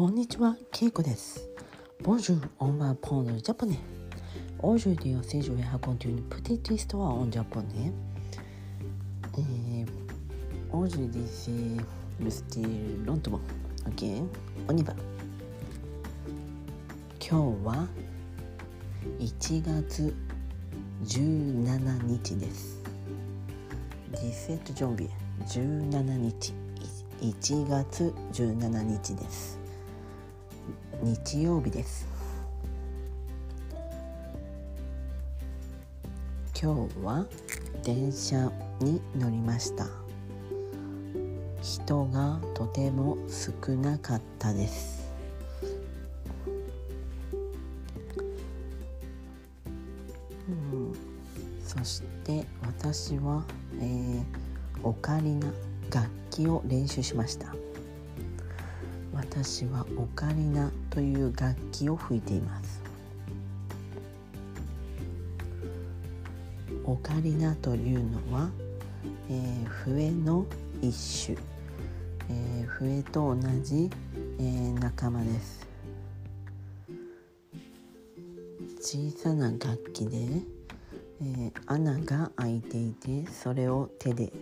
こんにちは、ケイコです。Bonjour, on va prendre le japonais. Aujourd'hui, aussi, je vais raconter une petite histoire en japonais. Et aujourd'hui, c'est le style lentement. Ok, on y va. 今日は1月17日です。17ジョンビエ17日1月17日です日曜日です。今日は電車に乗りました。人がとても少なかったです。うん。そして私は、えーオカリナ楽器を練習しました。私はオカリナという楽器を吹いています。オカリナというのは、えー笛の一種、えー笛と同じ、えー仲間です。小さな楽器で、えー穴が開いていてそれを手で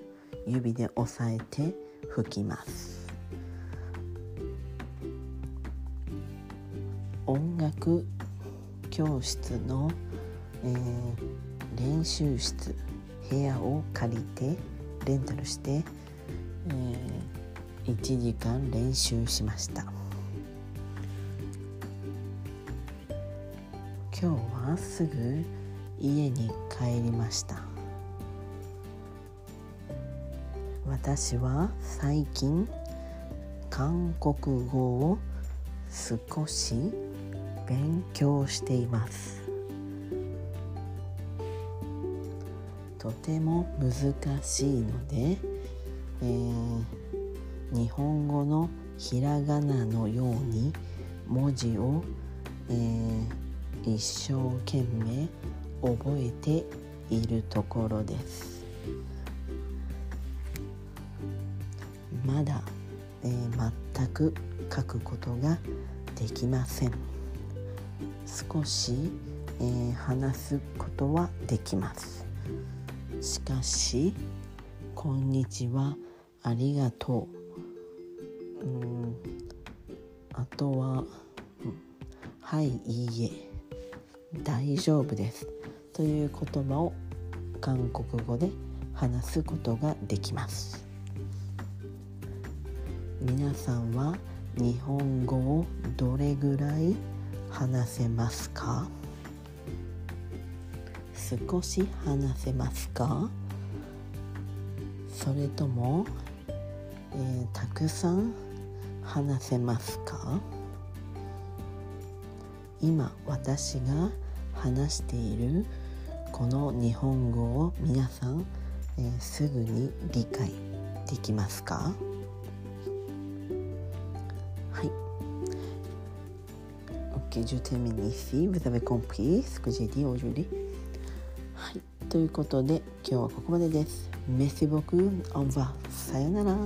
指で押さえて吹きます。音楽教室の、えー練習室部屋を借りてレンタルして、え1時間練習しました。今日はすぐ家に帰りました。私は最近韓国語を少し勉強しています。とても難しいので、えー日本語のひらがなのように文字を、えー一生懸命覚えているところです。まだ、えー全く書くことができません。少し、えー話すことはできます。しかし「こんにちは」「ありがとう」うん。あとは「はいいいえ」「大丈夫です」という言葉を韓国語で話すことができます。皆さんは日本語をどれぐらい話せますか？少し話せますか？それとも、えーたくさん話せますか？今私が話しているこの日本語を皆さん、えーすぐに理解できますか？Ok, je termine ici. Vous avez compris ce que j'ai dit aujourd'hui? はい。ということで今日はここまでです。Merci beaucoup. Au revoir. さよなら。